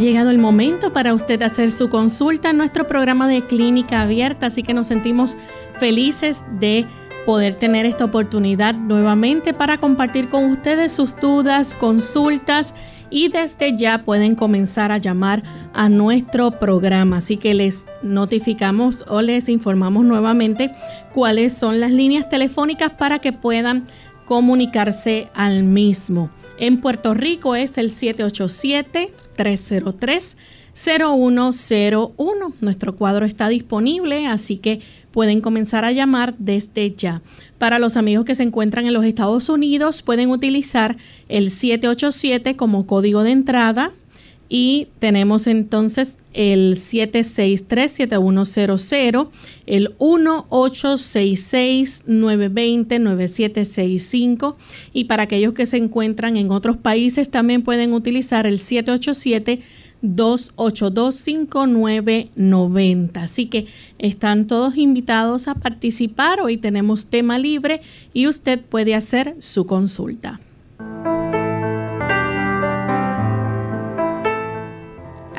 Llegado el momento para usted hacer su consulta en nuestro programa de clínica abierta, así que nos sentimos felices de poder tener esta oportunidad nuevamente para compartir con ustedes sus dudas, consultas y desde ya pueden comenzar a llamar a nuestro programa. Así que les notificamos o les informamos nuevamente cuáles son las líneas telefónicas para que puedan comunicarse al mismo. En Puerto Rico es el 787-303-0101. Nuestro cuadro está disponible, así que pueden comenzar a llamar desde ya. Para los amigos que se encuentran en los Estados Unidos, pueden utilizar el 787 como código de entrada y tenemos entonces el 763-7100, el 1866-920-9765 y para aquellos que se encuentran en otros países también pueden utilizar el 787 282-5990. Así que están todos invitados a participar. Hoy tenemos tema libre y usted puede hacer su consulta.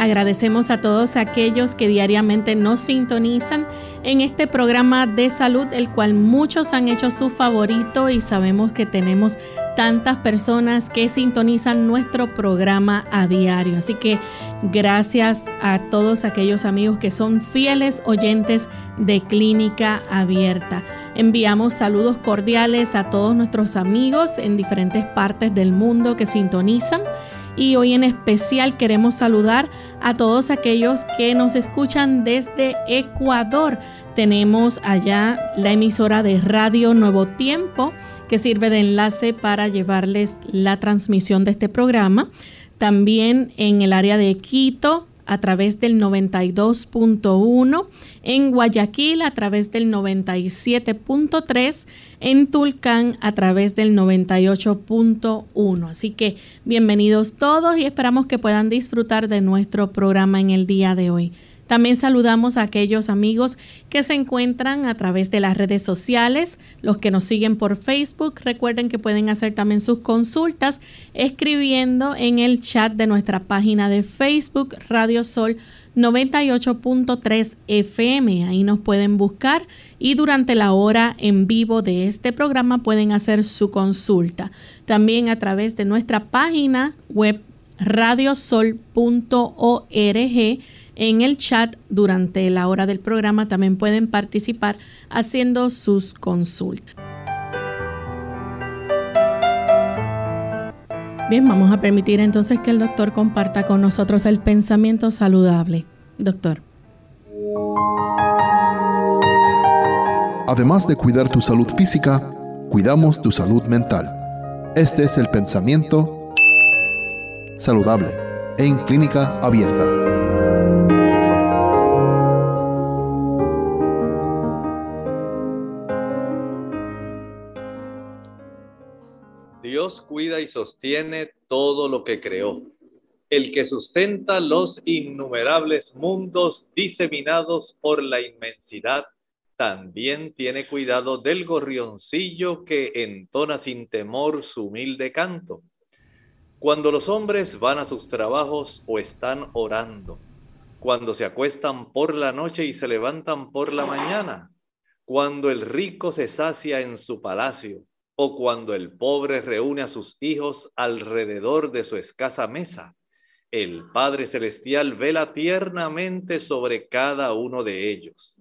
Agradecemos a todos aquellos que diariamente nos sintonizan en este programa de salud, el cual muchos han hecho su favorito y sabemos que tenemos tantas personas que sintonizan nuestro programa a diario. Así que gracias a todos aquellos amigos que son fieles oyentes de Clínica Abierta. Enviamos saludos cordiales a todos nuestros amigos en diferentes partes del mundo que sintonizan y hoy en especial queremos saludar a todos aquellos que nos escuchan desde Ecuador. Tenemos allá la emisora de Radio Nuevo Tiempo que sirve de enlace para llevarles la transmisión de este programa. También en el área de Quito a través del 92.1, en Guayaquil a través del 97.3, en Tulcán a través del 98.1. Así que bienvenidos todos y esperamos que puedan disfrutar de nuestro programa en el día de hoy. También saludamos a aquellos amigos que se encuentran a través de las redes sociales, los que nos siguen por Facebook. Recuerden que pueden hacer también sus consultas escribiendo en el chat de nuestra página de Facebook Radio Sol 98.3 FM. Ahí nos pueden buscar y durante la hora en vivo de este programa pueden hacer su consulta. También a través de nuestra página web radiosol.org en el chat durante la hora del programa también pueden participar haciendo sus consultas. Bien, vamos a permitir entonces que el doctor comparta con nosotros el pensamiento saludable. Doctor. Además de cuidar tu salud física, cuidamos tu salud mental. Este es el pensamiento saludable en clínica abierta. Cuida y sostiene todo lo que creó. El que sustenta los innumerables mundos diseminados por la inmensidad, también tiene cuidado del gorrioncillo que entona sin temor su humilde canto. Cuando los hombres van a sus trabajos o están orando, cuando se acuestan por la noche y se levantan por la mañana, cuando el rico se sacia en su palacio, o cuando el pobre reúne a sus hijos alrededor de su escasa mesa. El Padre Celestial vela tiernamente sobre cada uno de ellos.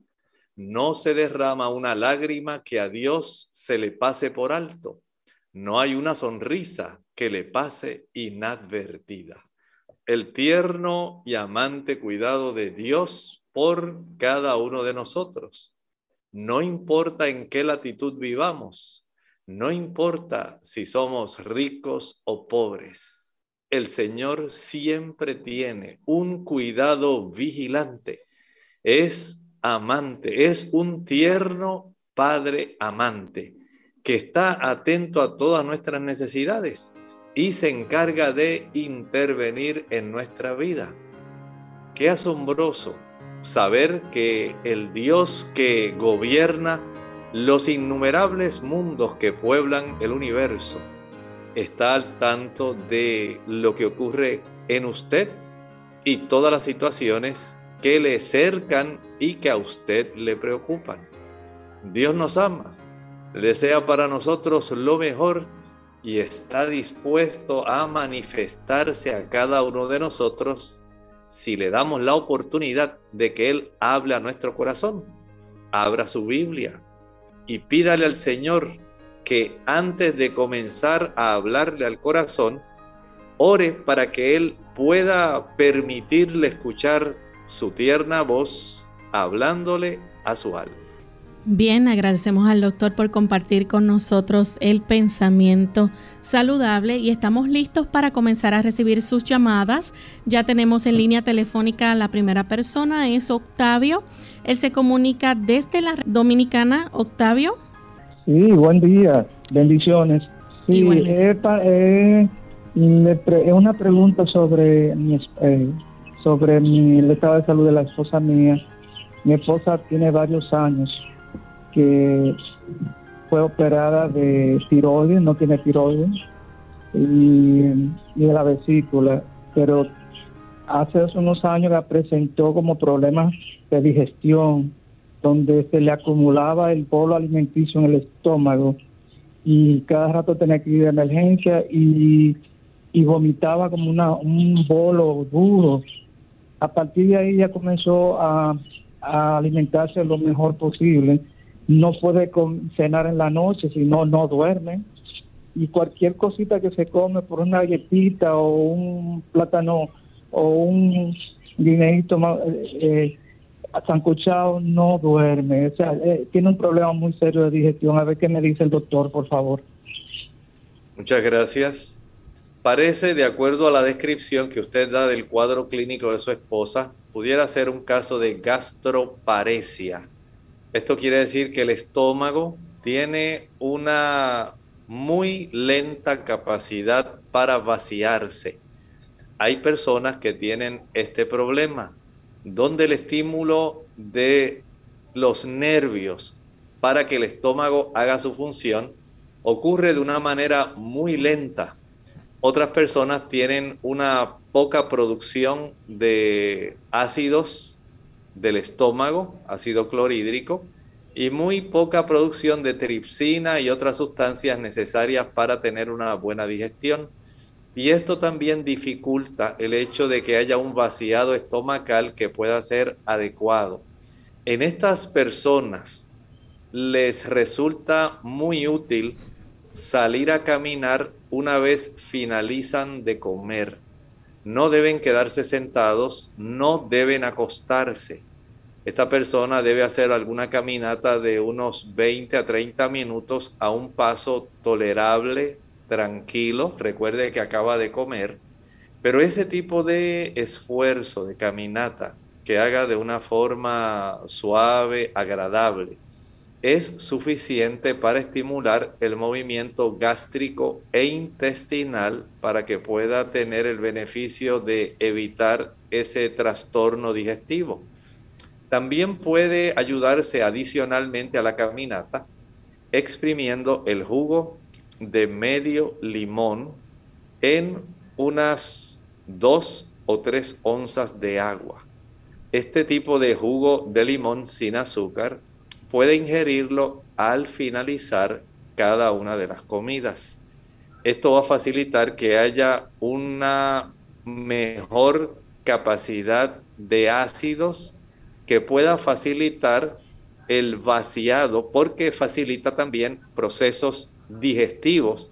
No se derrama una lágrima que a Dios se le pase por alto. No hay una sonrisa que le pase inadvertida. El tierno y amante cuidado de Dios por cada uno de nosotros No importa en qué latitud vivamos, no importa si somos ricos o pobres, el Señor siempre tiene un cuidado vigilante. Es amante, es un tierno Padre amante que está atento a todas nuestras necesidades y se encarga de intervenir en nuestra vida. Qué asombroso saber que el Dios que gobierna los innumerables mundos que pueblan el universo está al tanto de lo que ocurre en usted y todas las situaciones que le cercan y que a usted le preocupan. Dios nos ama, desea para nosotros lo mejor y está dispuesto a manifestarse a cada uno de nosotros si le damos la oportunidad de que Él hable a nuestro corazón. Abra su Biblia y pídale al Señor que antes de comenzar a hablarle al corazón, ore para que Él pueda permitirle escuchar su tierna voz hablándole a su alma. Bien, agradecemos al doctor por compartir con nosotros el pensamiento saludable y estamos listos para comenzar a recibir sus llamadas. Ya tenemos en línea telefónica a la primera persona, es Octavio. Él se comunica desde la Dominicana. Octavio. Sí, buen día, bendiciones. Sí, es una pregunta sobre mi, eh, sobre el estado de salud de la esposa mía. Mi esposa tiene varios años que fue operada de tiroides, no tiene tiroides, y, de la vesícula, pero hace unos años la presentó como problemas de digestión, donde se le acumulaba el bolo alimenticio en el estómago y cada rato tenía que ir de emergencia y, y vomitaba como una, un bolo duro. A partir de ahí ya comenzó a, a alimentarse lo mejor posible no puede cenar en la noche, si no, no duerme. Y cualquier cosita que se come por una galletita o un plátano o un guineito eh, eh no duerme. O sea, eh, tiene un problema muy serio de digestión. A ver qué me dice el doctor, por favor. Muchas gracias. Parece, de acuerdo a la descripción que usted da del cuadro clínico de su esposa, pudiera ser un caso de gastroparesia esto quiere decir que el estómago tiene una muy lenta capacidad para vaciarse. Hay personas que tienen este problema, donde el estímulo de los nervios para que el estómago haga su función ocurre de una manera muy lenta. Otras personas tienen una poca producción de ácidos del estómago, ácido clorhídrico, y muy poca producción de tripsina y otras sustancias necesarias para tener una buena digestión. Y esto también dificulta el hecho de que haya un vaciado estomacal que pueda ser adecuado. En estas personas les resulta muy útil salir a caminar una vez finalizan de comer no deben quedarse sentados, no deben acostarse. Esta persona debe hacer alguna caminata de unos 20 a 30 minutos a un paso tolerable, tranquilo. Recuerde que acaba de comer. Pero ese tipo de esfuerzo, de caminata, que haga de una forma suave, agradable, es suficiente para estimular el movimiento gástrico e intestinal para que pueda tener el beneficio de evitar ese trastorno digestivo. También puede ayudarse adicionalmente a la caminata exprimiendo el jugo de medio limón en unas dos o tres onzas de agua. Este tipo de jugo de limón sin azúcar puede ingerirlo al finalizar cada una de las comidas. Esto va a facilitar que haya una mejor capacidad de ácidos que pueda facilitar el vaciado porque facilita también procesos digestivos.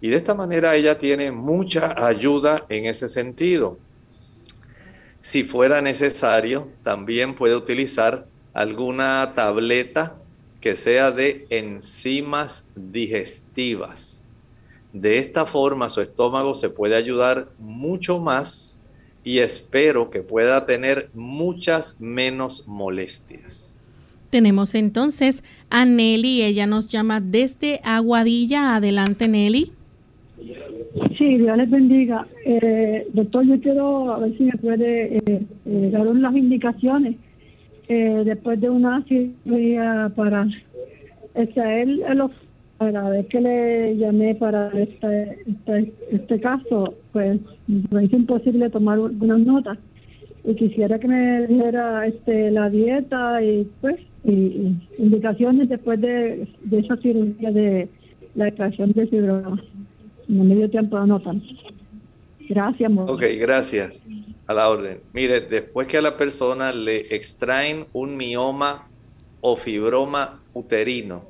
Y de esta manera ella tiene mucha ayuda en ese sentido. Si fuera necesario, también puede utilizar alguna tableta que sea de enzimas digestivas. De esta forma su estómago se puede ayudar mucho más y espero que pueda tener muchas menos molestias. Tenemos entonces a Nelly, ella nos llama desde Aguadilla. Adelante Nelly. Sí, Dios les bendiga. Eh, doctor, yo quiero a ver si me puede eh, eh, dar unas indicaciones después de una cirugía para extraer los para ver que le llamé para este, este, este caso, pues me hizo imposible tomar algunas notas y quisiera que me dijera este la dieta y pues y, indicaciones después de, esa cirugía de la extracción de fibroma. En medio tiempo anotan. Gracias, amor. Ok, gracias. A la orden. Mire, después que a la persona le extraen un mioma o fibroma uterino,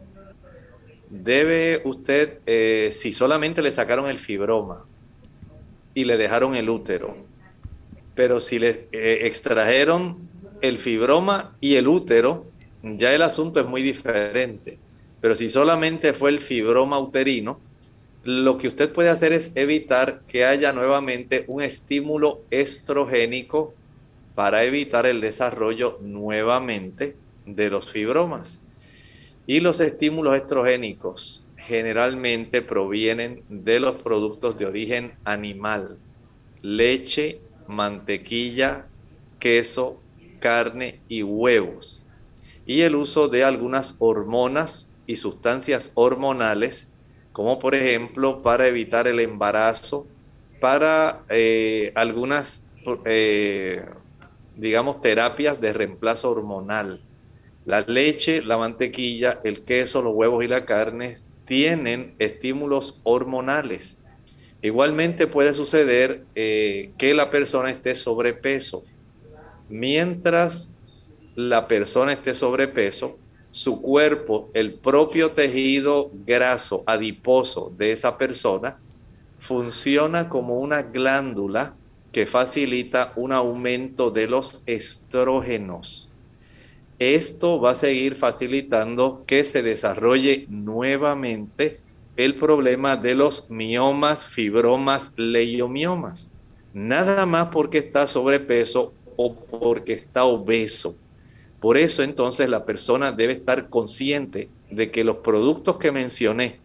debe usted, eh, si solamente le sacaron el fibroma y le dejaron el útero, pero si le eh, extrajeron el fibroma y el útero, ya el asunto es muy diferente. Pero si solamente fue el fibroma uterino, lo que usted puede hacer es evitar que haya nuevamente un estímulo estrogénico para evitar el desarrollo nuevamente de los fibromas. Y los estímulos estrogénicos generalmente provienen de los productos de origen animal, leche, mantequilla, queso, carne y huevos. Y el uso de algunas hormonas y sustancias hormonales, como por ejemplo para evitar el embarazo, para eh, algunas, eh, digamos, terapias de reemplazo hormonal la leche, la mantequilla, el queso, los huevos y la carne tienen estímulos hormonales. Igualmente puede suceder eh, que la persona esté sobrepeso. Mientras la persona esté sobrepeso, su cuerpo, el propio tejido graso, adiposo de esa persona, funciona como una glándula que facilita un aumento de los estrógenos. Esto va a seguir facilitando que se desarrolle nuevamente el problema de los miomas, fibromas, leiomiomas. Nada más porque está sobrepeso o porque está obeso. Por eso entonces la persona debe estar consciente de que los productos que mencioné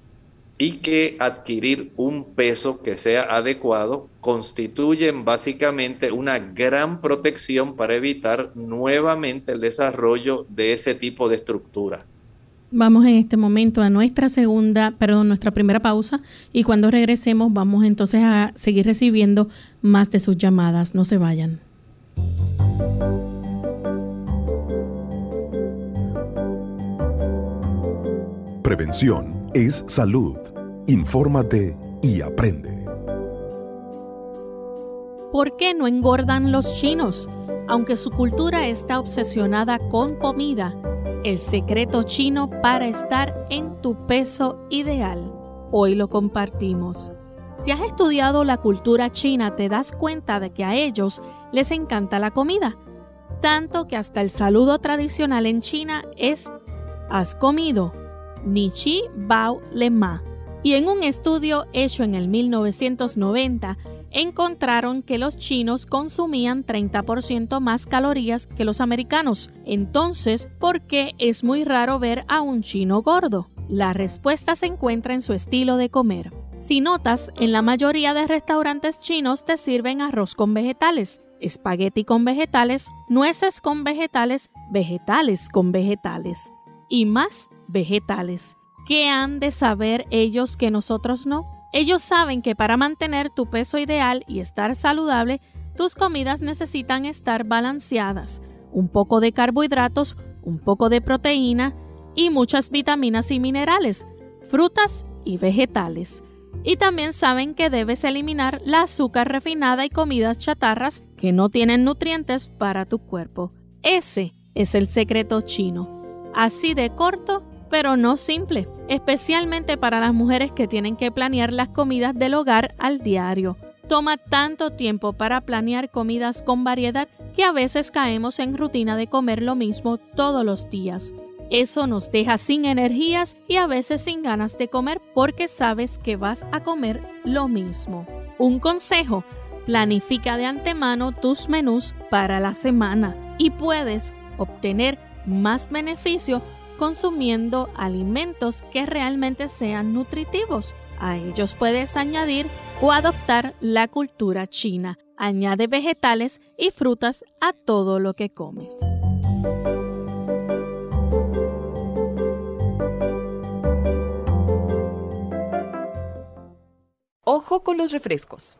y que adquirir un peso que sea adecuado constituyen básicamente una gran protección para evitar nuevamente el desarrollo de ese tipo de estructura. Vamos en este momento a nuestra segunda, perdón, nuestra primera pausa y cuando regresemos vamos entonces a seguir recibiendo más de sus llamadas. No se vayan. Prevención es salud. Infórmate y aprende. ¿Por qué no engordan los chinos? Aunque su cultura está obsesionada con comida, el secreto chino para estar en tu peso ideal. Hoy lo compartimos. Si has estudiado la cultura china, te das cuenta de que a ellos les encanta la comida, tanto que hasta el saludo tradicional en China es ¿has comido? Ni Chi Bao Le Ma. Y en un estudio hecho en el 1990, encontraron que los chinos consumían 30% más calorías que los americanos. Entonces, ¿por qué es muy raro ver a un chino gordo? La respuesta se encuentra en su estilo de comer. Si notas, en la mayoría de restaurantes chinos te sirven arroz con vegetales, espagueti con vegetales, nueces con vegetales, vegetales con vegetales y más vegetales. ¿Qué han de saber ellos que nosotros no? Ellos saben que para mantener tu peso ideal y estar saludable, tus comidas necesitan estar balanceadas. Un poco de carbohidratos, un poco de proteína y muchas vitaminas y minerales, frutas y vegetales. Y también saben que debes eliminar la azúcar refinada y comidas chatarras que no tienen nutrientes para tu cuerpo. Ese es el secreto chino. Así de corto pero no simple, especialmente para las mujeres que tienen que planear las comidas del hogar al diario. Toma tanto tiempo para planear comidas con variedad que a veces caemos en rutina de comer lo mismo todos los días. Eso nos deja sin energías y a veces sin ganas de comer porque sabes que vas a comer lo mismo. Un consejo, planifica de antemano tus menús para la semana y puedes obtener más beneficio consumiendo alimentos que realmente sean nutritivos. A ellos puedes añadir o adoptar la cultura china. Añade vegetales y frutas a todo lo que comes. Ojo con los refrescos.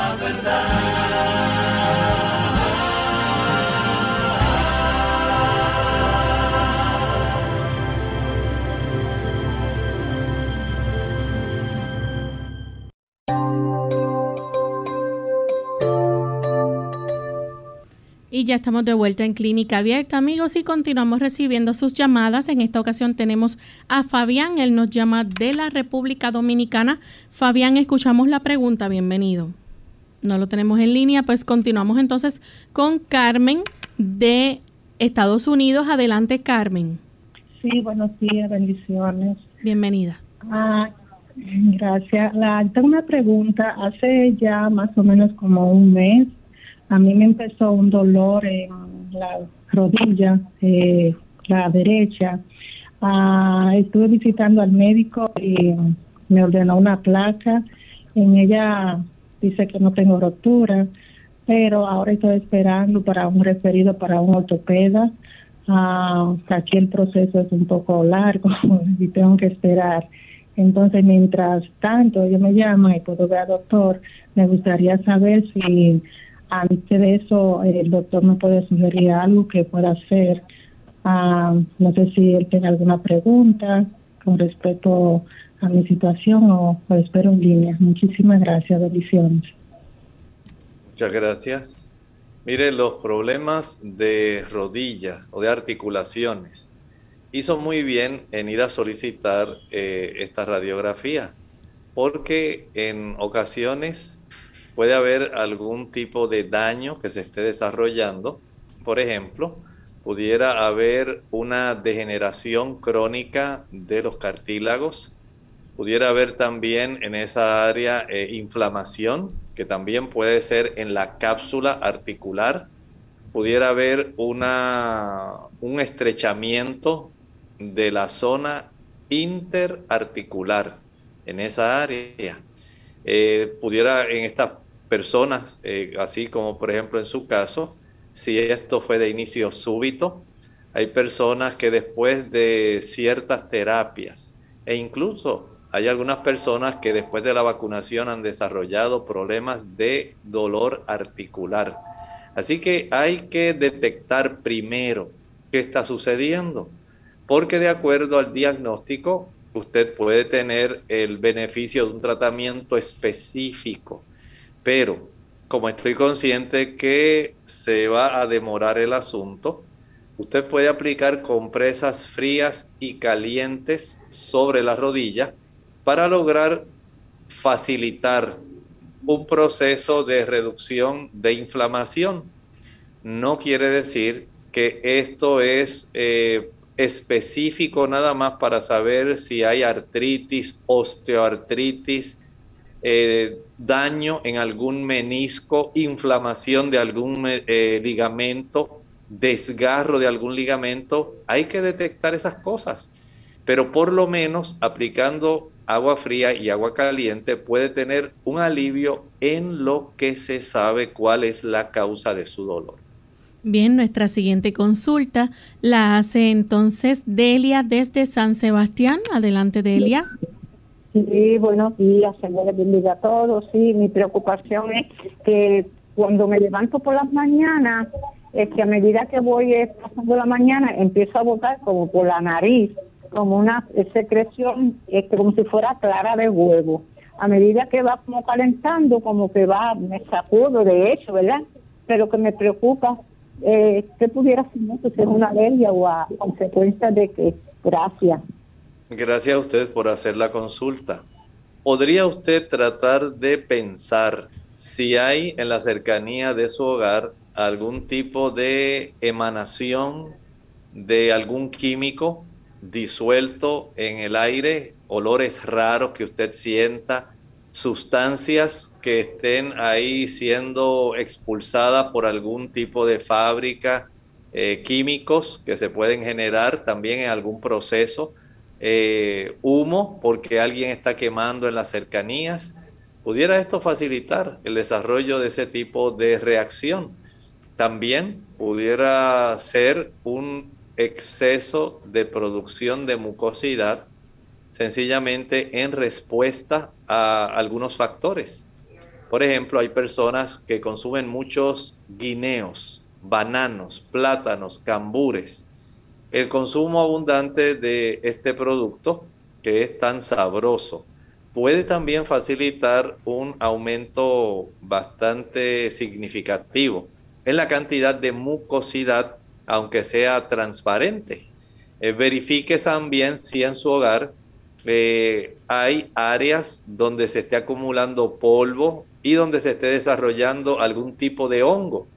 Y ya estamos de vuelta en Clínica Abierta, amigos, y continuamos recibiendo sus llamadas. En esta ocasión tenemos a Fabián, él nos llama de la República Dominicana. Fabián, escuchamos la pregunta, bienvenido. No lo tenemos en línea, pues continuamos entonces con Carmen de Estados Unidos. Adelante, Carmen. Sí, buenos días, bendiciones. Bienvenida. Ah, gracias. La, tengo una pregunta. Hace ya más o menos como un mes a mí me empezó un dolor en la rodilla, eh, la derecha. Ah, estuve visitando al médico y me ordenó una placa. En ella dice que no tengo rotura, pero ahora estoy esperando para un referido para un ortopeda. Ah, aquí el proceso es un poco largo y tengo que esperar. Entonces, mientras tanto, yo me llama y puedo ver al doctor, me gustaría saber si antes de eso, el doctor me puede sugerir algo que pueda hacer. Ah, no sé si él tiene alguna pregunta con respecto a mi situación o, espero en línea. Muchísimas gracias, bendiciones. Muchas gracias. Mire, los problemas de rodillas o de articulaciones hizo muy bien en ir a solicitar eh, esta radiografía, porque en ocasiones puede haber algún tipo de daño que se esté desarrollando. Por ejemplo, pudiera haber una degeneración crónica de los cartílagos. Pudiera haber también en esa área eh, inflamación, que también puede ser en la cápsula articular. Pudiera haber una, un estrechamiento de la zona interarticular en esa área. Eh, pudiera en estas personas, eh, así como por ejemplo en su caso, si esto fue de inicio súbito, hay personas que después de ciertas terapias e incluso hay algunas personas que después de la vacunación han desarrollado problemas de dolor articular. Así que hay que detectar primero qué está sucediendo, porque de acuerdo al diagnóstico, usted puede tener el beneficio de un tratamiento específico pero como estoy consciente que se va a demorar el asunto, usted puede aplicar compresas frías y calientes sobre la rodilla para lograr facilitar un proceso de reducción de inflamación. No quiere decir que esto es eh, específico nada más para saber si hay artritis, osteoartritis, eh, daño en algún menisco, inflamación de algún eh, ligamento, desgarro de algún ligamento, hay que detectar esas cosas. Pero por lo menos aplicando agua fría y agua caliente puede tener un alivio en lo que se sabe cuál es la causa de su dolor. Bien, nuestra siguiente consulta la hace entonces Delia desde San Sebastián. Adelante, Delia. Sí, buenos días, Señor les bendiga a todos. Sí, mi preocupación es que cuando me levanto por las mañanas, es que a medida que voy pasando la mañana, empiezo a botar como por la nariz, como una secreción, este, como si fuera clara de huevo. A medida que va como calentando, como que va, me sacudo de hecho, ¿verdad? Pero que me preocupa, eh, ¿qué pudiera ser? Es una alergia o a consecuencia de que, gracias. Gracias a usted por hacer la consulta. ¿Podría usted tratar de pensar si hay en la cercanía de su hogar algún tipo de emanación de algún químico disuelto en el aire, olores raros que usted sienta, sustancias que estén ahí siendo expulsadas por algún tipo de fábrica, eh, químicos que se pueden generar también en algún proceso eh, humo porque alguien está quemando en las cercanías. ¿Pudiera esto facilitar el desarrollo de ese tipo de reacción? También pudiera ser un exceso de producción de mucosidad sencillamente en respuesta a algunos factores. Por ejemplo, hay personas que consumen muchos guineos, bananos, plátanos, cambures el consumo abundante de este producto, que es tan sabroso, puede también facilitar un aumento bastante significativo en la cantidad de mucosidad, aunque sea transparente. Eh, verifique también si en su hogar eh, hay áreas donde se esté acumulando polvo y donde se esté desarrollando algún tipo de hongo,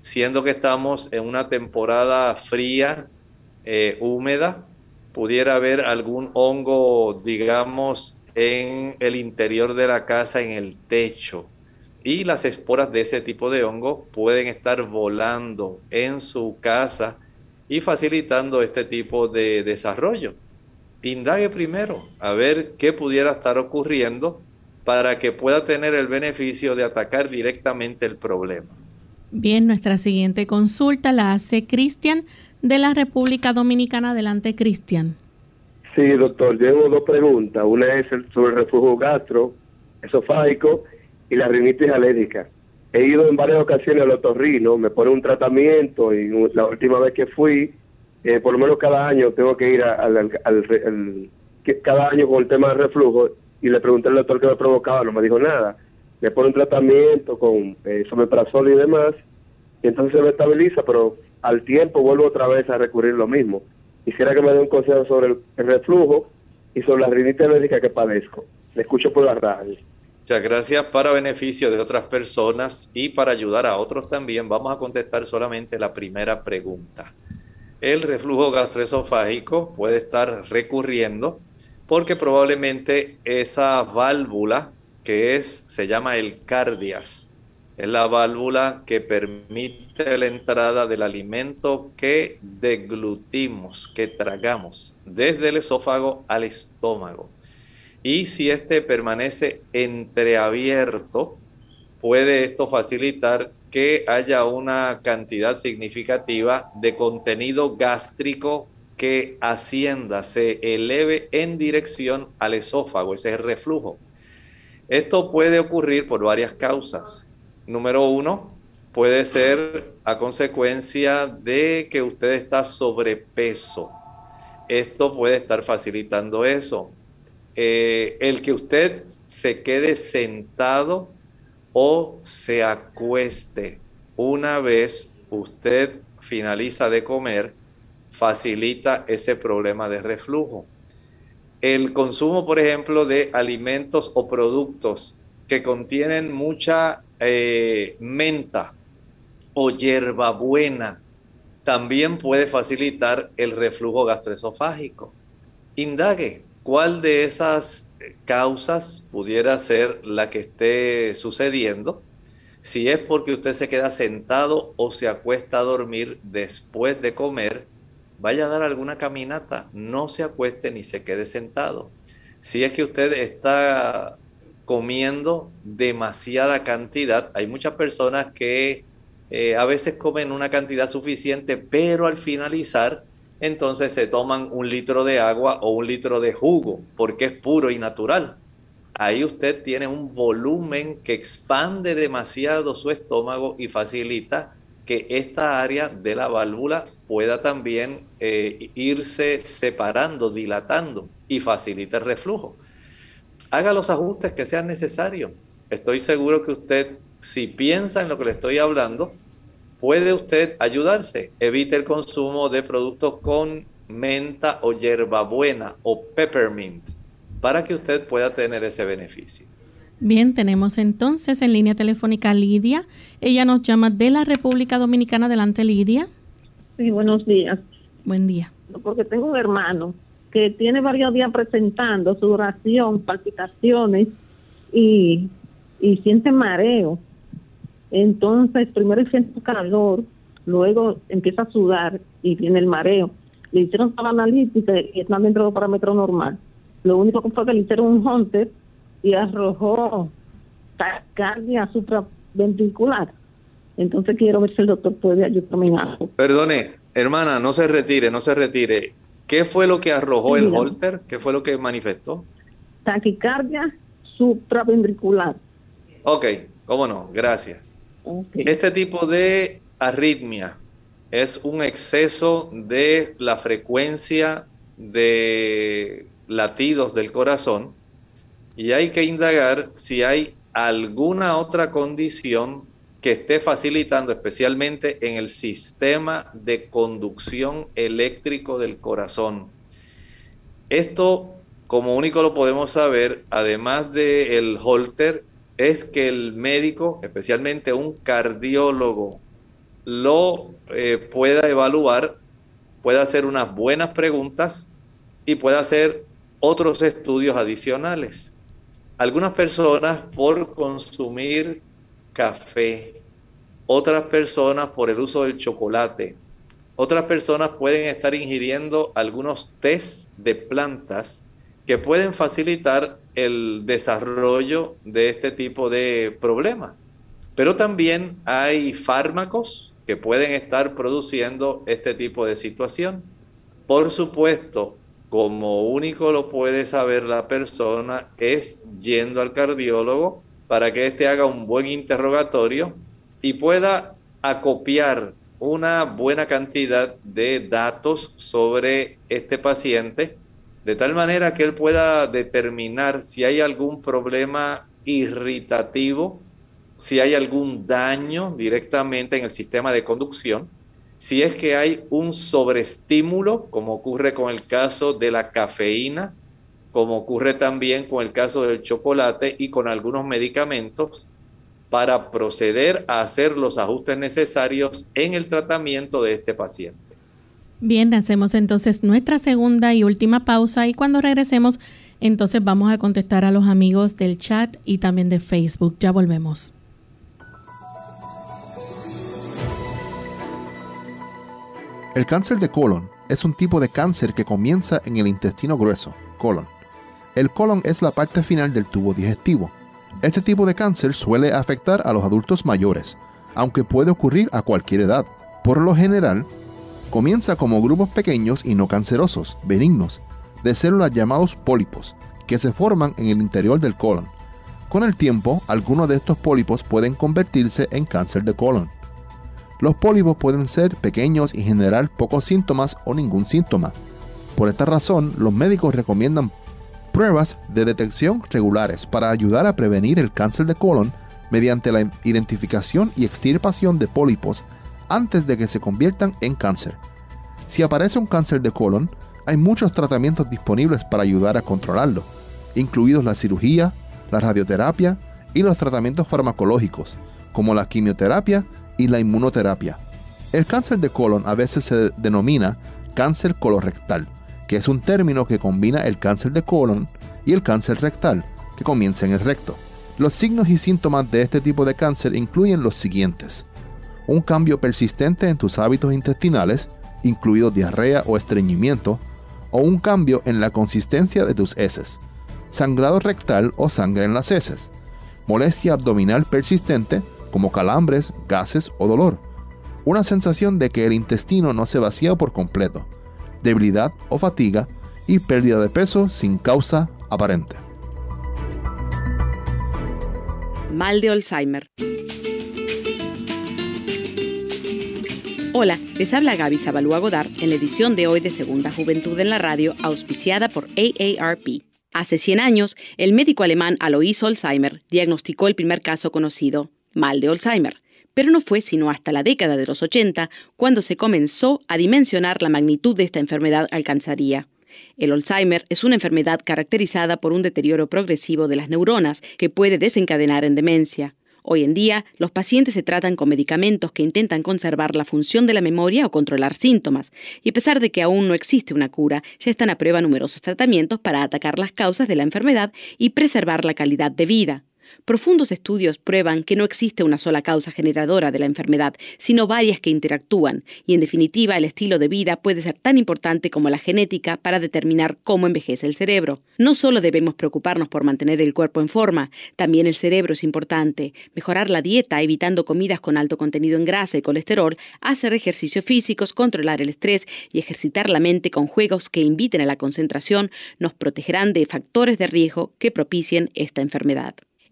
siendo que estamos en una temporada fría eh, húmeda, pudiera haber algún hongo, digamos, en el interior de la casa, en el techo. Y las esporas de ese tipo de hongo pueden estar volando en su casa y facilitando este tipo de desarrollo. Indague primero a ver qué pudiera estar ocurriendo para que pueda tener el beneficio de atacar directamente el problema. Bien, nuestra siguiente consulta la hace Cristian de la República Dominicana. Adelante, Cristian. Sí, doctor, llevo dos preguntas. Una es sobre el reflujo gastro, esofágico y la rinitis alérgica. He ido en varias ocasiones al otorrino, me pone un tratamiento y la última vez que fui, eh, por lo menos cada año tengo que ir al, cada año con el tema del reflujo y le pregunté al doctor qué me provocaba, no me dijo nada. Me pone un tratamiento con eh, someprazol y demás, y entonces se me estabiliza, pero al tiempo vuelvo otra vez a recurrir lo mismo. Quisiera que me dé un consejo sobre el, reflujo y sobre la rinitis alérgica que padezco. Le escucho por la radio. Muchas gracias. Para beneficio de otras personas y para ayudar a otros también, vamos a contestar solamente la primera pregunta. El reflujo gastroesofágico puede estar recurriendo porque probablemente esa válvula que es, se llama el cardias, es la válvula que permite la entrada del alimento que deglutimos, que tragamos, desde el esófago al estómago. Y si este permanece entreabierto, puede esto facilitar que haya una cantidad significativa de contenido gástrico que ascienda, se eleve en dirección al esófago, ese es el reflujo. Esto puede ocurrir por varias causas. Número uno, puede ser a consecuencia de que usted está sobrepeso. Esto puede estar facilitando eso. Eh, el que usted se quede sentado o se acueste una vez usted finaliza de comer, facilita ese problema de reflujo. El consumo, por ejemplo, de alimentos o productos que contienen mucha eh, menta o hierbabuena también puede facilitar el reflujo gastroesofágico. Indague, cuál de esas causas pudiera ser la que esté sucediendo. Si es porque usted se queda sentado o se acuesta a dormir después de comer, vaya a dar alguna caminata, no se acueste ni se quede sentado. Si es que usted está comiendo demasiada cantidad, hay muchas personas que eh, a veces comen una cantidad suficiente, pero al finalizar entonces se toman un litro de agua o un litro de jugo, porque es puro y natural. Ahí usted tiene un volumen que expande demasiado su estómago y facilita que esta área de la válvula pueda también eh, irse separando, dilatando y facilita el reflujo. Haga los ajustes que sean necesarios. Estoy seguro que usted, si piensa en lo que le estoy hablando, puede usted ayudarse. Evite el consumo de productos con menta o hierbabuena o peppermint para que usted pueda tener ese beneficio. Bien, tenemos entonces en línea telefónica a Lidia. Ella nos llama de la República Dominicana. Adelante, Lidia. Sí, buenos días. Buen día. Porque tengo un hermano que tiene varios días presentando su oración, palpitaciones y, y siente mareo. Entonces, primero siente calor, luego empieza a sudar y viene el mareo. Le hicieron la analítica y están dentro del parámetro normal. Lo único que fue que le hicieron un Hunter y arrojó taquicardia supraventricular. Entonces quiero ver si el doctor puede ayudarme en algo. Perdone, hermana, no se retire, no se retire. ¿Qué fue lo que arrojó el Holter? ¿Qué fue lo que manifestó? Taquicardia supraventricular. Ok, cómo no, gracias. Este tipo de arritmia es un exceso de la frecuencia de latidos del corazón y hay que indagar si hay alguna otra condición que esté facilitando especialmente en el sistema de conducción eléctrico del corazón. Esto, como único lo podemos saber, además del holter, es que el médico, especialmente un cardiólogo, lo eh, pueda evaluar, pueda hacer unas buenas preguntas y pueda hacer otros estudios adicionales. Algunas personas por consumir café, otras personas por el uso del chocolate, otras personas pueden estar ingiriendo algunos tés de plantas que pueden facilitar el desarrollo de este tipo de problemas. Pero también hay fármacos que pueden estar produciendo este tipo de situación. Por supuesto, como único lo puede saber la persona es yendo al cardiólogo para que éste haga un buen interrogatorio y pueda acopiar una buena cantidad de datos sobre este paciente de tal manera que él pueda determinar si hay algún problema irritativo, si hay algún daño directamente en el sistema de conducción, si es que hay un sobreestímulo, como ocurre con el caso de la cafeína, como ocurre también con el caso del chocolate y con algunos medicamentos, para proceder a hacer los ajustes necesarios en el tratamiento de este paciente. Bien, hacemos entonces nuestra segunda y última pausa y cuando regresemos, entonces vamos a contestar a los amigos del chat y también de Facebook. Ya volvemos. El cáncer de colon es un tipo de cáncer que comienza en el intestino grueso, colon. El colon es la parte final del tubo digestivo. Este tipo de cáncer suele afectar a los adultos mayores, aunque puede ocurrir a cualquier edad. Por lo general, Comienza como grupos pequeños y no cancerosos, benignos, de células llamados pólipos, que se forman en el interior del colon. Con el tiempo, algunos de estos pólipos pueden convertirse en cáncer de colon. Los pólipos pueden ser pequeños y generar pocos síntomas o ningún síntoma. Por esta razón, los médicos recomiendan pruebas de detección regulares para ayudar a prevenir el cáncer de colon mediante la identificación y extirpación de pólipos antes de que se conviertan en cáncer. Si aparece un cáncer de colon, hay muchos tratamientos disponibles para ayudar a controlarlo, incluidos la cirugía, la radioterapia y los tratamientos farmacológicos, como la quimioterapia y la inmunoterapia. El cáncer de colon a veces se denomina cáncer colorectal, que es un término que combina el cáncer de colon y el cáncer rectal, que comienza en el recto. Los signos y síntomas de este tipo de cáncer incluyen los siguientes. Un cambio persistente en tus hábitos intestinales, incluido diarrea o estreñimiento, o un cambio en la consistencia de tus heces, sangrado rectal o sangre en las heces, molestia abdominal persistente como calambres, gases o dolor, una sensación de que el intestino no se vacía por completo, debilidad o fatiga y pérdida de peso sin causa aparente. Mal de Alzheimer. Hola, les habla Gaby Zabalúa Godard en la edición de hoy de Segunda Juventud en la Radio, auspiciada por AARP. Hace 100 años, el médico alemán Alois Alzheimer diagnosticó el primer caso conocido, mal de Alzheimer, pero no fue sino hasta la década de los 80 cuando se comenzó a dimensionar la magnitud de esta enfermedad alcanzaría. El Alzheimer es una enfermedad caracterizada por un deterioro progresivo de las neuronas que puede desencadenar en demencia. Hoy en día, los pacientes se tratan con medicamentos que intentan conservar la función de la memoria o controlar síntomas, y a pesar de que aún no existe una cura, ya están a prueba numerosos tratamientos para atacar las causas de la enfermedad y preservar la calidad de vida. Profundos estudios prueban que no existe una sola causa generadora de la enfermedad, sino varias que interactúan, y en definitiva el estilo de vida puede ser tan importante como la genética para determinar cómo envejece el cerebro. No solo debemos preocuparnos por mantener el cuerpo en forma, también el cerebro es importante. Mejorar la dieta evitando comidas con alto contenido en grasa y colesterol, hacer ejercicios físicos, controlar el estrés y ejercitar la mente con juegos que inviten a la concentración nos protegerán de factores de riesgo que propicien esta enfermedad.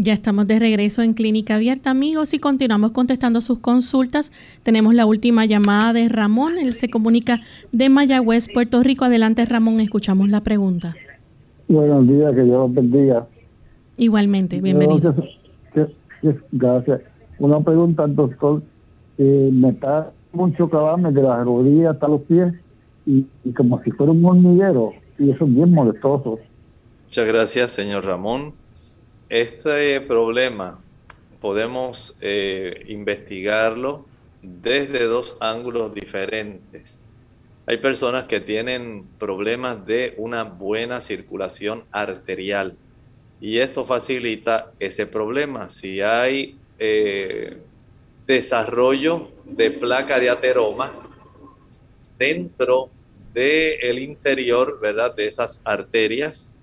Ya estamos de regreso en Clínica Abierta, amigos, y continuamos contestando sus consultas. Tenemos la última llamada de Ramón. Él se comunica de Mayagüez, Puerto Rico. Adelante, Ramón, escuchamos la pregunta. Buenos días, que Dios los bendiga. Igualmente, bienvenido. gracias. Una pregunta, doctor. Eh, me está mucho cabalme de las rodillas hasta los pies y, y como si fuera un hormiguero, y eso es bien molestoso. Muchas gracias, señor Ramón. Este problema podemos eh, investigarlo desde dos ángulos diferentes. Hay personas que tienen problemas de una buena circulación arterial y esto facilita ese problema. Si hay eh, desarrollo de placa de ateroma dentro del interior, ¿verdad? De esas arterias,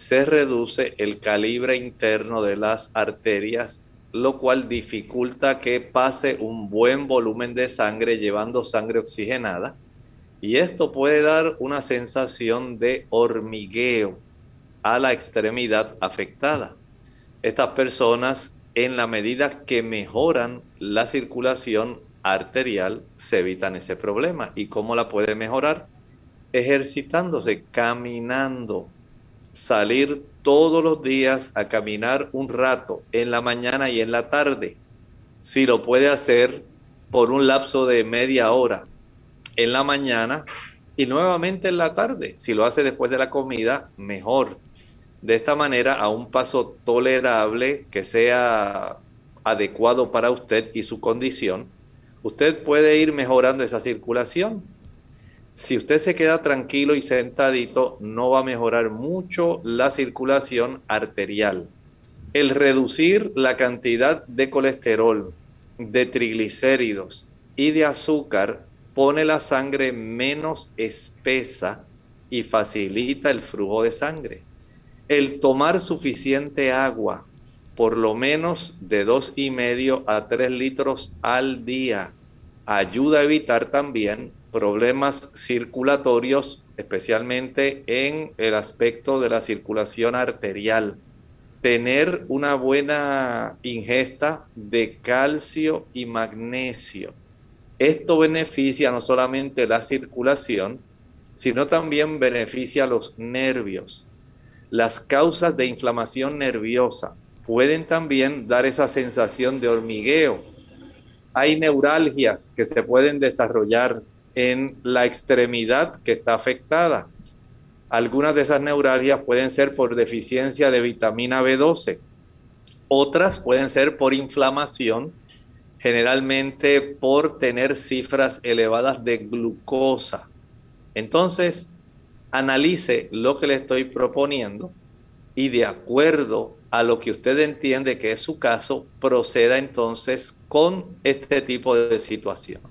se reduce el calibre interno de las arterias, lo cual dificulta que pase un buen volumen de sangre llevando sangre oxigenada. Y esto puede dar una sensación de hormigueo a la extremidad afectada. Estas personas, en la medida que mejoran la circulación arterial, se evitan ese problema. ¿Y cómo la puede mejorar? Ejercitándose, caminando, salir todos los días a caminar un rato en la mañana y en la tarde. Si lo puede hacer por un lapso de media hora en la mañana y nuevamente en la tarde. Si lo hace después de la comida, mejor. De esta manera, a un paso tolerable que sea adecuado para usted y su condición, usted puede ir mejorando esa circulación si usted se queda tranquilo y sentadito, no va a mejorar mucho la circulación arterial. El reducir la cantidad de colesterol, de triglicéridos y de azúcar pone la sangre menos espesa y facilita el flujo de sangre. El tomar suficiente agua, por lo menos de dos y medio a tres litros al día, ayuda a evitar también problemas circulatorios, especialmente en el aspecto de la circulación arterial. Tener una buena ingesta de calcio y magnesio. Esto beneficia no solamente la circulación, sino también beneficia los nervios. Las causas de inflamación nerviosa pueden también dar esa sensación de hormigueo hay neuralgias que se pueden desarrollar en la extremidad que está afectada. Algunas de esas neuralgias pueden ser por deficiencia de vitamina B12. Otras pueden ser por inflamación, generalmente por tener cifras elevadas de glucosa. Entonces, analice lo que le estoy proponiendo y de acuerdo a lo que usted entiende que es su caso, proceda entonces con este tipo de situación.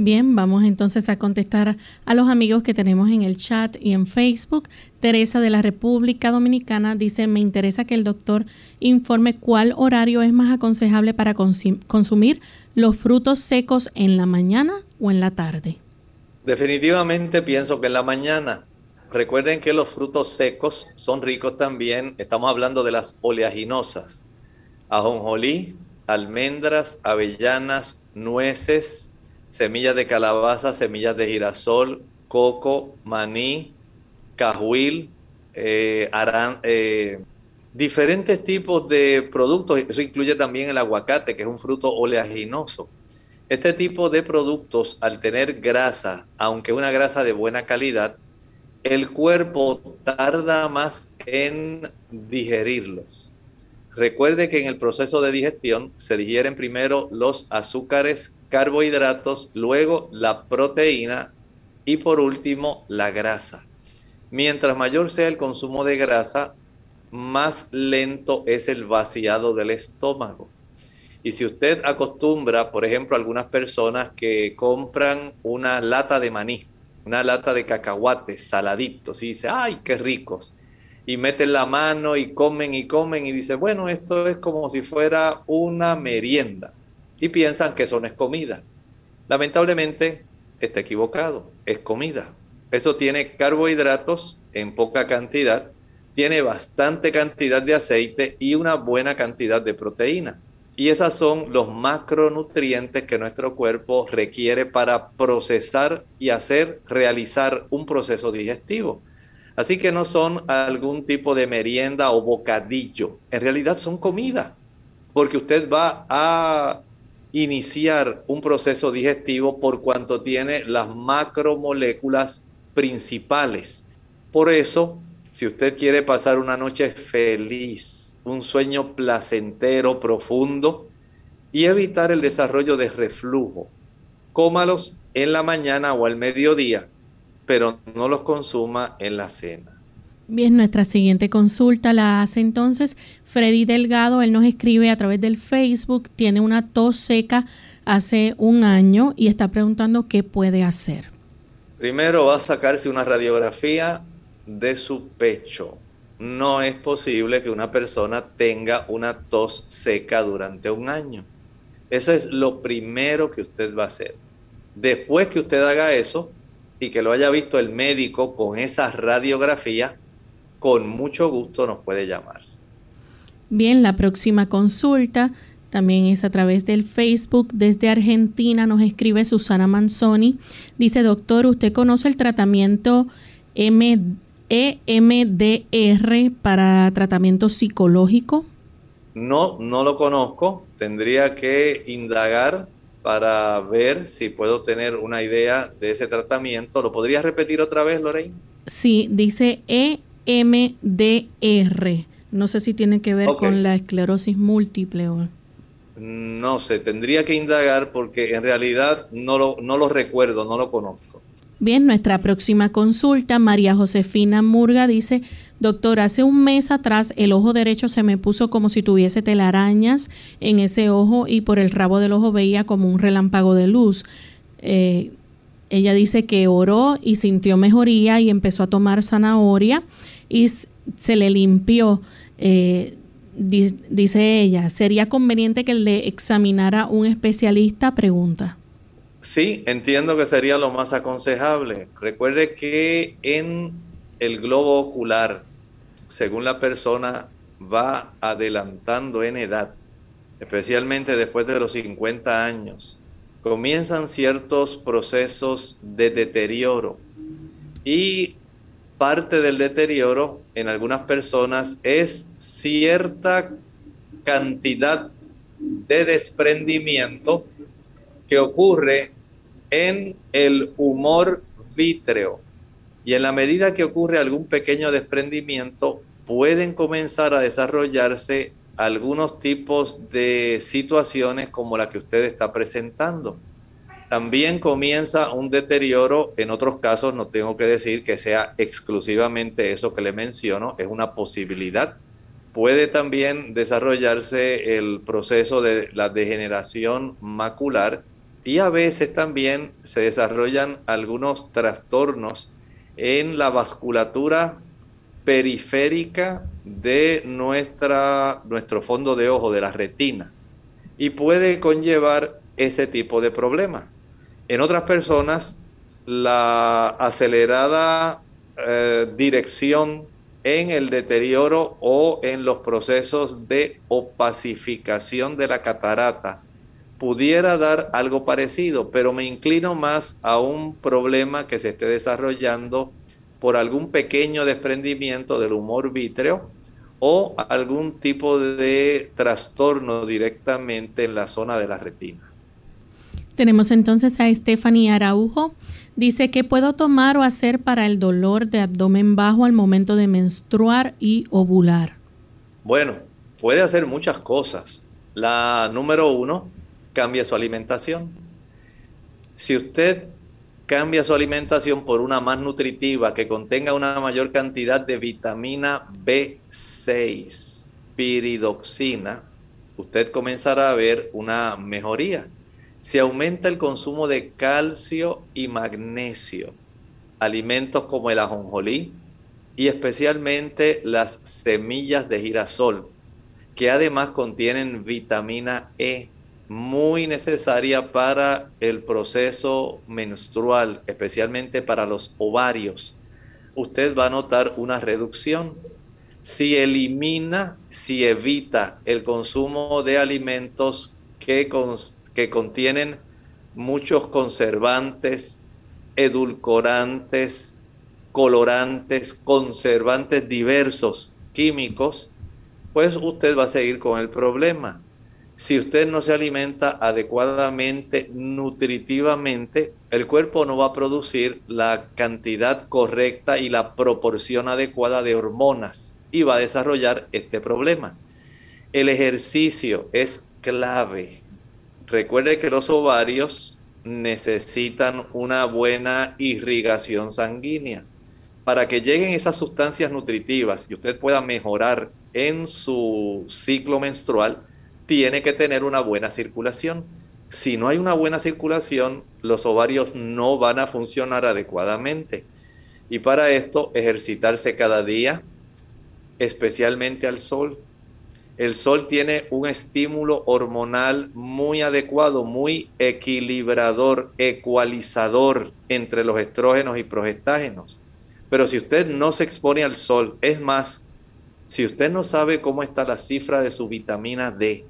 Bien, vamos entonces a contestar a los amigos que tenemos en el chat y en Facebook. Teresa de la República Dominicana dice, me interesa que el doctor informe cuál horario es más aconsejable para consumir los frutos secos en la mañana o en la tarde. Definitivamente pienso que en la mañana. Recuerden que los frutos secos son ricos también, estamos hablando de las oleaginosas, ajonjolí, almendras, avellanas, nueces, semillas de calabaza, semillas de girasol, coco, maní, cajuil, eh, eh, diferentes tipos de productos. Eso incluye también el aguacate, que es un fruto oleaginoso. Este tipo de productos, al tener grasa, aunque una grasa de buena calidad, el cuerpo tarda más en digerirlos. Recuerde que en el proceso de digestión se digieren primero los azúcares, carbohidratos, luego la proteína y por último la grasa. Mientras mayor sea el consumo de grasa, más lento es el vaciado del estómago. Y si usted acostumbra, por ejemplo, algunas personas que compran una lata de maní, una lata de cacahuates saladitos y dice, ay, qué ricos. Y meten la mano y comen y comen y dice, bueno, esto es como si fuera una merienda. Y piensan que eso no es comida. Lamentablemente está equivocado, es comida. Eso tiene carbohidratos en poca cantidad, tiene bastante cantidad de aceite y una buena cantidad de proteína. Y esos son los macronutrientes que nuestro cuerpo requiere para procesar y hacer, realizar un proceso digestivo. Así que no son algún tipo de merienda o bocadillo. En realidad son comida. Porque usted va a iniciar un proceso digestivo por cuanto tiene las macromoléculas principales. Por eso, si usted quiere pasar una noche feliz, un sueño placentero, profundo y evitar el desarrollo de reflujo. Cómalos en la mañana o al mediodía, pero no los consuma en la cena. Bien, nuestra siguiente consulta la hace entonces Freddy Delgado. Él nos escribe a través del Facebook, tiene una tos seca hace un año y está preguntando qué puede hacer. Primero va a sacarse una radiografía de su pecho no es posible que una persona tenga una tos seca durante un año. Eso es lo primero que usted va a hacer. Después que usted haga eso y que lo haya visto el médico con esa radiografía, con mucho gusto nos puede llamar. Bien, la próxima consulta también es a través del Facebook. Desde Argentina nos escribe Susana Manzoni. Dice, doctor, ¿usted conoce el tratamiento MD? EMDR para tratamiento psicológico? No, no lo conozco. Tendría que indagar para ver si puedo tener una idea de ese tratamiento. ¿Lo podrías repetir otra vez, Lorraine? Sí, dice EMDR. No sé si tiene que ver con la esclerosis múltiple o... No sé, tendría que indagar porque en realidad no lo, no lo recuerdo, no lo conozco. Bien, nuestra próxima consulta, María Josefina Murga dice, doctor, hace un mes atrás el ojo derecho se me puso como si tuviese telarañas en ese ojo y por el rabo del ojo veía como un relámpago de luz. Eh, ella dice que oró y sintió mejoría y empezó a tomar zanahoria y se le limpió. Eh, dice ella, ¿sería conveniente que le examinara un especialista? Pregunta. Sí, entiendo que sería lo más aconsejable. Recuerde que en el globo ocular, según la persona va adelantando en edad, especialmente después de los 50 años, comienzan ciertos procesos de deterioro y parte del deterioro en algunas personas es cierta cantidad de desprendimiento que ocurre en el humor vítreo. Y en la medida que ocurre algún pequeño desprendimiento, pueden comenzar a desarrollarse algunos tipos de situaciones como la que usted está presentando. También comienza un deterioro, en otros casos no tengo que decir que sea exclusivamente eso que le menciono, es una posibilidad. Puede también desarrollarse el proceso de la degeneración macular y a veces también se desarrollan algunos trastornos en la vasculatura periférica de nuestra, nuestro fondo de ojo, de la retina, y puede conllevar ese tipo de problemas. En otras personas, la acelerada eh, dirección en el deterioro o en los procesos de opacificación de la catarata pudiera dar algo parecido, pero me inclino más a un problema que se esté desarrollando por algún pequeño desprendimiento del humor vítreo o algún tipo de trastorno directamente en la zona de la retina. Tenemos entonces a Stephanie Araujo. Dice, ¿qué puedo tomar o hacer para el dolor de abdomen bajo al momento de menstruar y ovular? Bueno, puede hacer muchas cosas. La número uno, cambia su alimentación. Si usted cambia su alimentación por una más nutritiva que contenga una mayor cantidad de vitamina B6, piridoxina, usted comenzará a ver una mejoría se aumenta el consumo de calcio y magnesio. Alimentos como el ajonjolí y especialmente las semillas de girasol, que además contienen vitamina E, muy necesaria para el proceso menstrual, especialmente para los ovarios. Usted va a notar una reducción. Si elimina, si evita el consumo de alimentos que, que contienen muchos conservantes, edulcorantes, colorantes, conservantes diversos, químicos, pues usted va a seguir con el problema. Si usted no se alimenta adecuadamente, nutritivamente, el cuerpo no va a producir la cantidad correcta y la proporción adecuada de hormonas y va a desarrollar este problema. El ejercicio es clave. Recuerde que los ovarios necesitan una buena irrigación sanguínea. Para que lleguen esas sustancias nutritivas y usted pueda mejorar en su ciclo menstrual, tiene que tener una buena circulación. Si no hay una buena circulación, los ovarios no van a funcionar adecuadamente. Y para esto, ejercitarse cada día, especialmente al sol, el sol tiene un estímulo hormonal muy adecuado, muy equilibrador, ecualizador entre los estrógenos y progestágenos. Pero si usted no se expone al sol, es más, si usted no sabe cómo está la cifra de su vitamina D,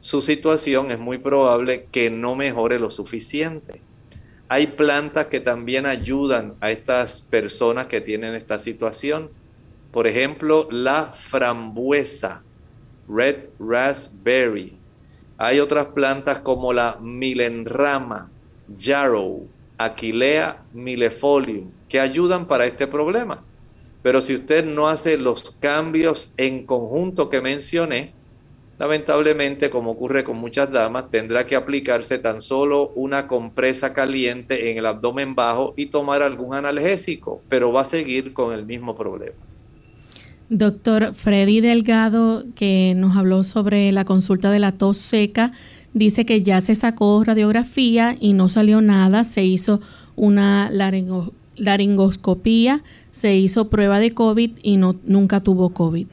su situación es muy probable que no mejore lo suficiente. Hay plantas que también ayudan a estas personas que tienen esta situación. Por ejemplo, la frambuesa red raspberry. Hay otras plantas como la milenrama, yarrow, aquilea millefolium, que ayudan para este problema. Pero si usted no hace los cambios en conjunto que mencioné, lamentablemente, como ocurre con muchas damas, tendrá que aplicarse tan solo una compresa caliente en el abdomen bajo y tomar algún analgésico, pero va a seguir con el mismo problema. Doctor Freddy Delgado, que nos habló sobre la consulta de la tos seca, dice que ya se sacó radiografía y no salió nada, se hizo una laringoscopía, se hizo prueba de COVID y no, nunca tuvo COVID.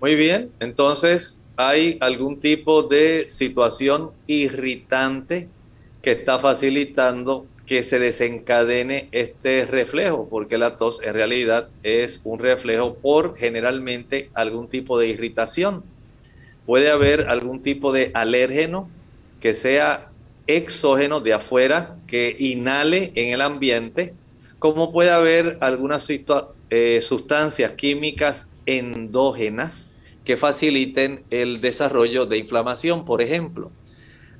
Muy bien, entonces hay algún tipo de situación irritante que está facilitando que se desencadene este reflejo, porque la tos en realidad es un reflejo por generalmente algún tipo de irritación. Puede haber algún tipo de alérgeno que sea exógeno de afuera, que inhale en el ambiente, como puede haber algunas eh, sustancias químicas endógenas que faciliten el desarrollo de inflamación, por ejemplo.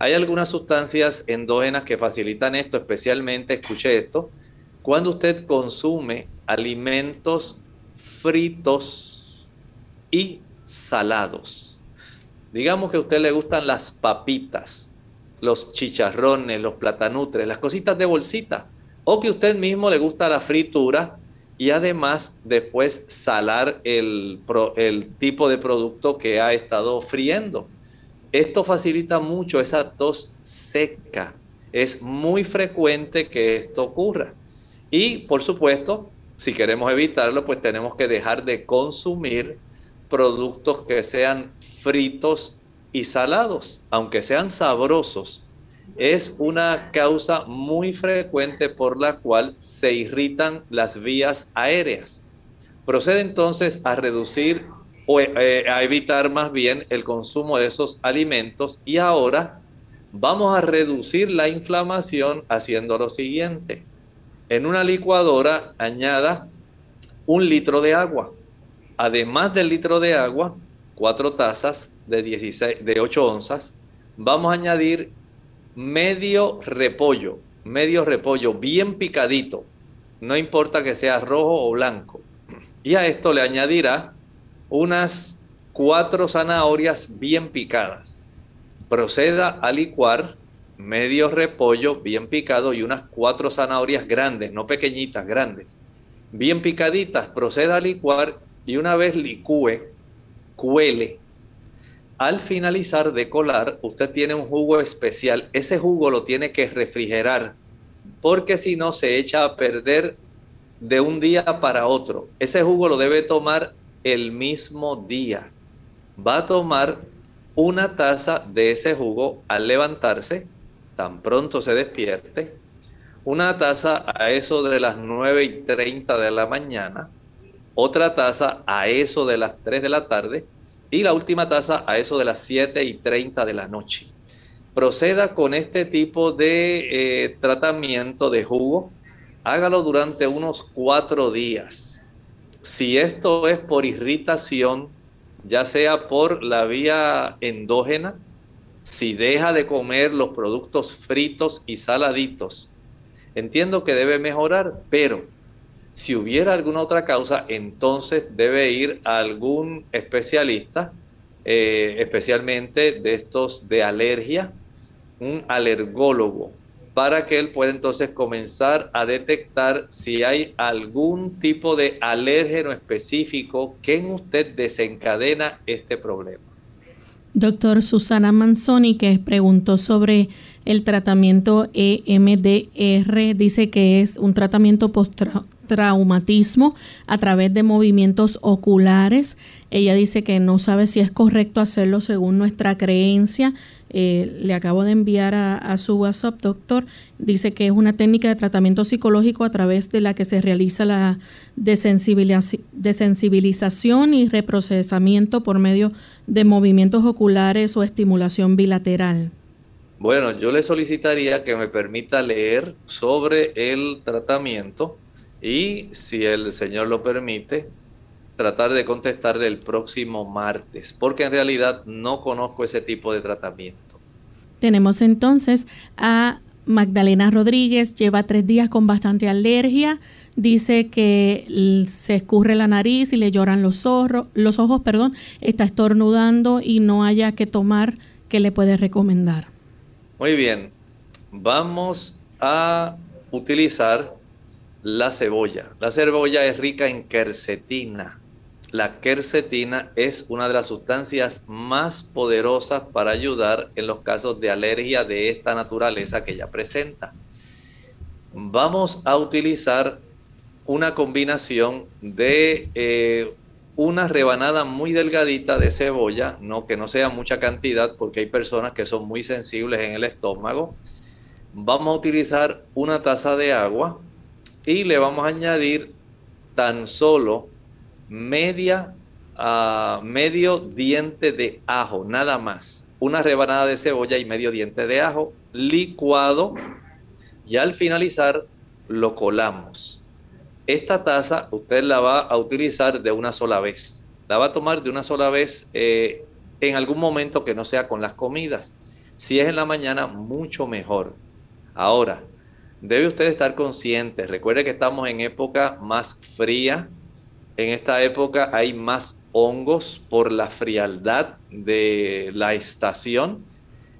Hay algunas sustancias endógenas que facilitan esto, especialmente, escuche esto, cuando usted consume alimentos fritos y salados. Digamos que a usted le gustan las papitas, los chicharrones, los platanutres, las cositas de bolsita, o que a usted mismo le gusta la fritura y además después salar el, el tipo de producto que ha estado friendo. Esto facilita mucho esa tos seca. Es muy frecuente que esto ocurra. Y por supuesto, si queremos evitarlo, pues tenemos que dejar de consumir productos que sean fritos y salados, aunque sean sabrosos. Es una causa muy frecuente por la cual se irritan las vías aéreas. Procede entonces a reducir o eh, a evitar más bien el consumo de esos alimentos y ahora vamos a reducir la inflamación haciendo lo siguiente. En una licuadora añada un litro de agua. Además del litro de agua, cuatro tazas de, 16, de 8 onzas, vamos a añadir medio repollo, medio repollo bien picadito, no importa que sea rojo o blanco. Y a esto le añadirá unas cuatro zanahorias bien picadas. Proceda a licuar medio repollo bien picado y unas cuatro zanahorias grandes, no pequeñitas, grandes, bien picaditas. Proceda a licuar y una vez licúe, cuele. Al finalizar de colar, usted tiene un jugo especial. Ese jugo lo tiene que refrigerar porque si no se echa a perder de un día para otro. Ese jugo lo debe tomar el mismo día. Va a tomar una taza de ese jugo al levantarse, tan pronto se despierte, una taza a eso de las 9 y 30 de la mañana, otra taza a eso de las 3 de la tarde y la última taza a eso de las 7 y 30 de la noche. Proceda con este tipo de eh, tratamiento de jugo, hágalo durante unos cuatro días si esto es por irritación, ya sea por la vía endógena, si deja de comer los productos fritos y saladitos, entiendo que debe mejorar, pero si hubiera alguna otra causa, entonces debe ir a algún especialista, eh, especialmente de estos de alergia, un alergólogo, para que él pueda entonces comenzar a detectar si hay algún tipo de alérgeno específico que en usted desencadena este problema. Doctor Susana Manzoni, que preguntó sobre el tratamiento EMDR, dice que es un tratamiento post-traumatismo a través de movimientos oculares. Ella dice que no sabe si es correcto hacerlo según nuestra creencia eh, le acabo de enviar a, su WhatsApp, doctor. Dice que es una técnica de tratamiento psicológico a través de la que se realiza la desensibilización y reprocesamiento por medio de movimientos oculares o estimulación bilateral. Bueno, yo le solicitaría que me permita leer sobre el tratamiento y, si el Señor lo permite, tratar de contestarle el próximo martes, porque en realidad no conozco ese tipo de tratamiento. Tenemos entonces a Magdalena Rodríguez, lleva tres días con bastante alergia, dice que se escurre la nariz y le lloran los, ojos, los ojos, perdón, está estornudando y no haya que tomar, ¿qué le puede recomendar? Muy bien, vamos a utilizar la cebolla. La cebolla es rica en quercetina la quercetina es una de las sustancias más poderosas para ayudar en los casos de alergia de esta naturaleza que ella presenta. Vamos a utilizar una combinación de eh, una rebanada muy delgadita de cebolla, no que no sea mucha cantidad porque hay personas que son muy sensibles en el estómago. Vamos a utilizar una taza de agua y le vamos a añadir tan solo media a medio diente de ajo, nada más. Una rebanada de cebolla y medio diente de ajo licuado y al finalizar lo colamos. Esta taza usted la va a utilizar de una sola vez. La va a tomar de una sola vez eh, en algún momento que no sea con las comidas. Si es en la mañana, mucho mejor. Ahora, debe usted estar consciente. Recuerde que estamos en época más fría. En esta época hay más hongos por la frialdad de la estación.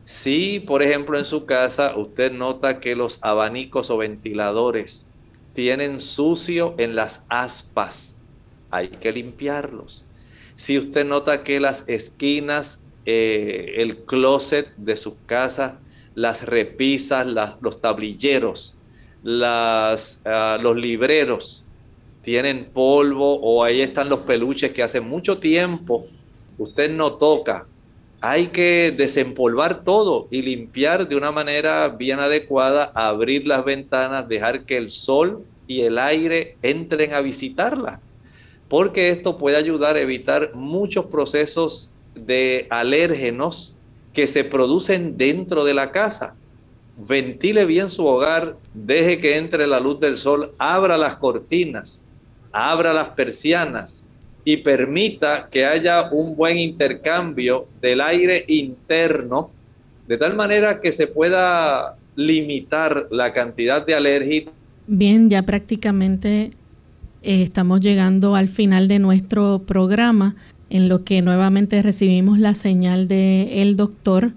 Si, por ejemplo, en su casa usted nota que los abanicos o ventiladores tienen sucio en las aspas, hay que limpiarlos. Si usted nota que las esquinas, eh, el closet de su casa, las repisas, los tablilleros, las, ah, los libreros tienen polvo o ahí están los peluches que hace mucho tiempo usted no toca, hay que desempolvar todo y limpiar de una manera bien adecuada, abrir las ventanas, dejar que el sol y el aire entren a visitarla porque esto puede ayudar a evitar muchos procesos de alérgenos que se producen dentro de la casa. Ventile bien su hogar, deje que entre la luz del sol, abra las cortinas, abra las persianas y permita que haya un buen intercambio del aire interno, de tal manera que se pueda limitar la cantidad de alergia. Bien, ya prácticamente eh, estamos llegando al final de nuestro programa, en lo que nuevamente recibimos la señal del doctor,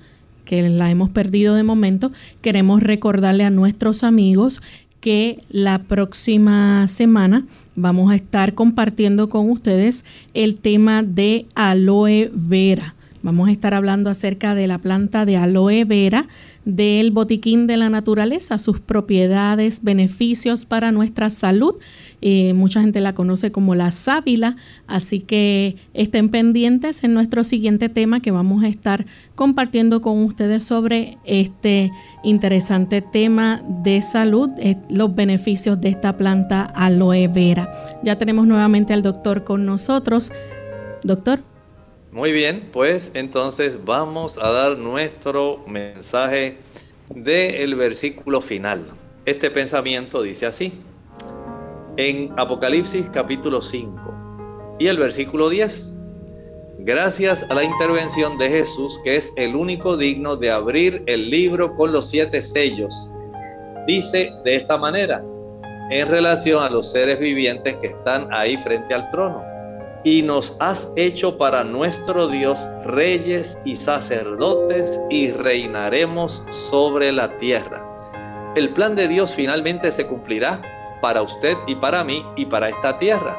que la hemos perdido de momento. Queremos recordarle a nuestros amigos que la próxima semana vamos a estar compartiendo con ustedes el tema de aloe vera. Vamos a estar hablando acerca de la planta de aloe vera del botiquín de la naturaleza, sus propiedades, beneficios para nuestra salud. Eh, mucha gente la conoce como la sábila, así que estén pendientes en nuestro siguiente tema que vamos a estar compartiendo con ustedes sobre este interesante tema de salud, eh, los beneficios de esta planta aloe vera. Ya tenemos nuevamente al doctor con nosotros. Doctor. Muy bien, pues entonces vamos a dar nuestro mensaje del versículo final. Este pensamiento dice así, en Apocalipsis capítulo 5 y el versículo 10. Gracias a la intervención de Jesús, que es el único digno de abrir el libro con los siete sellos, dice de esta manera, en relación a los seres vivientes que están ahí frente al trono y nos has hecho para nuestro Dios reyes y sacerdotes y reinaremos sobre la tierra. El plan de Dios finalmente se cumplirá para usted y para mí y para esta tierra.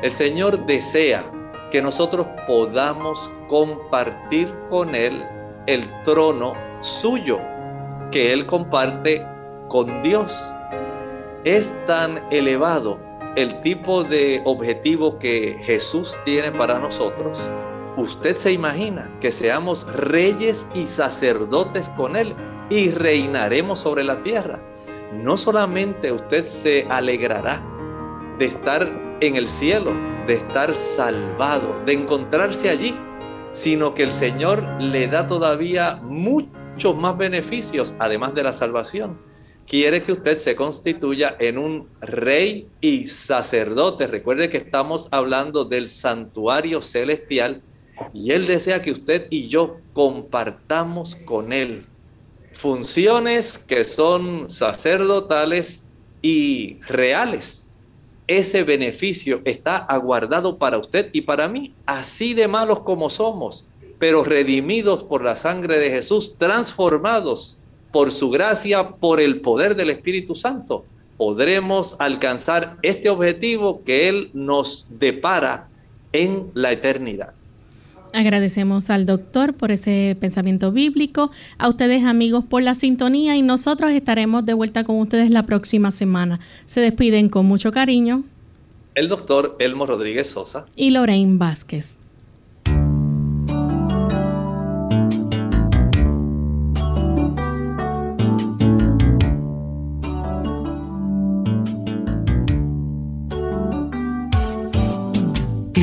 El Señor desea que nosotros podamos compartir con Él el trono suyo que Él comparte con Dios. Es tan elevado el tipo de objetivo que Jesús tiene para nosotros, usted se imagina que seamos reyes y sacerdotes con Él y reinaremos sobre la tierra. No solamente usted se alegrará de estar en el cielo, de estar salvado, de encontrarse allí, sino que el Señor le da todavía muchos más beneficios, además de la salvación quiere que usted se constituya en un rey y sacerdote. Recuerde que estamos hablando del santuario celestial y Él desea que usted y yo compartamos con Él funciones que son sacerdotales y reales. Ese beneficio está aguardado para usted y para mí, así de malos como somos, pero redimidos por la sangre de Jesús, transformados por su gracia, por el poder del Espíritu Santo, podremos alcanzar este objetivo que Él nos depara en la eternidad. Agradecemos al doctor por ese pensamiento bíblico, a ustedes amigos por la sintonía y nosotros estaremos de vuelta con ustedes la próxima semana. Se despiden con mucho cariño. El doctor Elmo Rodríguez Sosa y Lorraine Vázquez.